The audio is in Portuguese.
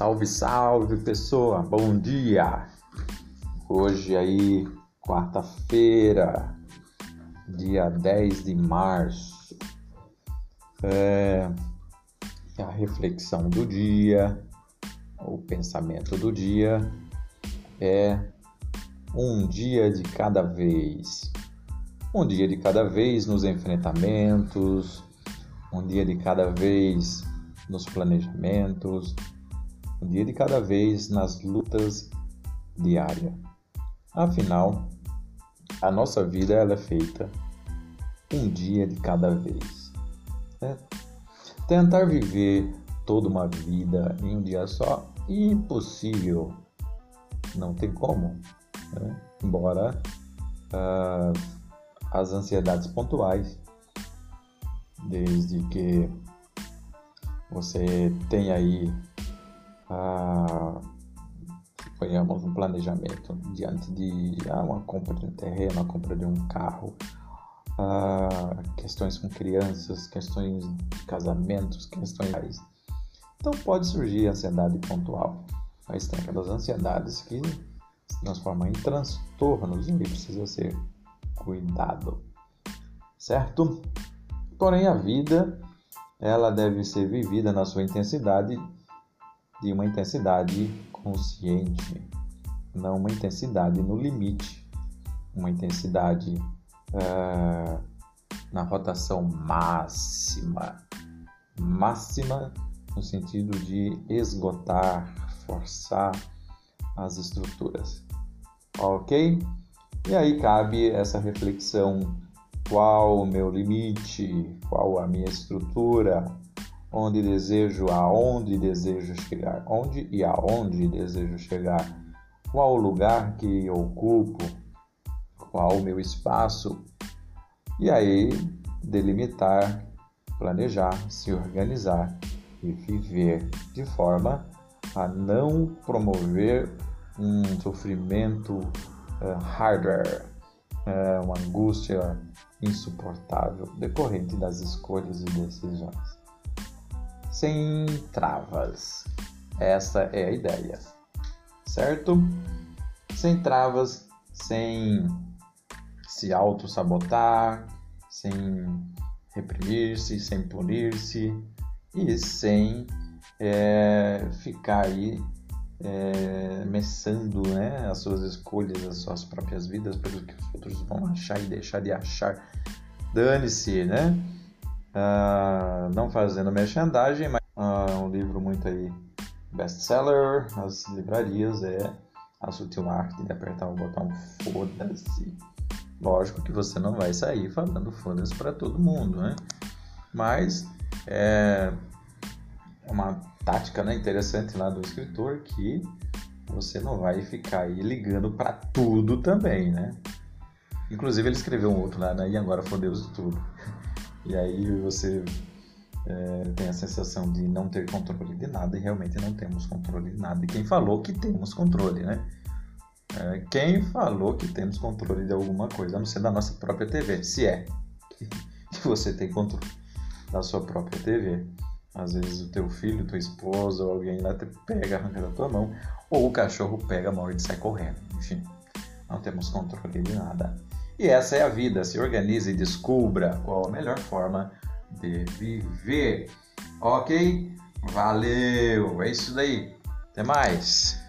Salve, salve pessoa, bom dia! Hoje aí, quarta-feira, dia 10 de março, é a reflexão do dia, o pensamento do dia é um dia de cada vez. Um dia de cada vez nos enfrentamentos, um dia de cada vez nos planejamentos, um dia de cada vez nas lutas diárias. Afinal, a nossa vida ela é feita um dia de cada vez. Né? Tentar viver toda uma vida em um dia só, impossível. Não tem como. Né? Embora uh, as ansiedades pontuais, desde que você tenha aí suponhamos um planejamento diante de ah, uma compra de um terreno, a compra de um carro, ah, questões com crianças, questões de casamentos, questões. Então pode surgir ansiedade pontual, mas tem aquelas ansiedades que se transformam em transtornos e precisa ser cuidado, certo? Porém a vida ela deve ser vivida na sua intensidade de uma intensidade consciente, não uma intensidade no limite, uma intensidade uh, na rotação máxima, máxima no sentido de esgotar, forçar as estruturas, ok? E aí cabe essa reflexão: qual o meu limite, qual a minha estrutura, onde desejo, aonde desejo chegar, onde e aonde desejo chegar, qual o lugar que ocupo, qual o meu espaço, e aí delimitar, planejar, se organizar e viver de forma a não promover um sofrimento uh, harder, uh, uma angústia insuportável decorrente das escolhas e decisões sem travas. Essa é a ideia, certo? Sem travas, sem se auto-sabotar, sem reprimir-se, sem punir-se e sem é, ficar aí é, messando né, as suas escolhas, as suas próprias vidas pelo que os outros vão achar e deixar de achar. Dane-se, né? Uh, não fazendo merchandising, mas uh, um livro muito aí best-seller nas livrarias é A Sutil Arte de Apertar o Botão Foda-se. Lógico que você não vai sair falando foda-se para todo mundo, né? Mas é uma tática né, interessante lá do escritor que você não vai ficar aí ligando para tudo também, né? Inclusive ele escreveu um outro lá, né? E agora fodeu-se tudo. E aí você é, tem a sensação de não ter controle de nada e realmente não temos controle de nada. E quem falou que temos controle, né? É, quem falou que temos controle de alguma coisa, a não ser da nossa própria TV, se é que você tem controle da sua própria TV. Às vezes o teu filho, tua esposa ou alguém lá te pega, arranca da tua mão, ou o cachorro pega, morde e sai correndo. Enfim, não temos controle de nada. E essa é a vida. Se organize e descubra qual a melhor forma de viver. Ok? Valeu! É isso daí. Até mais!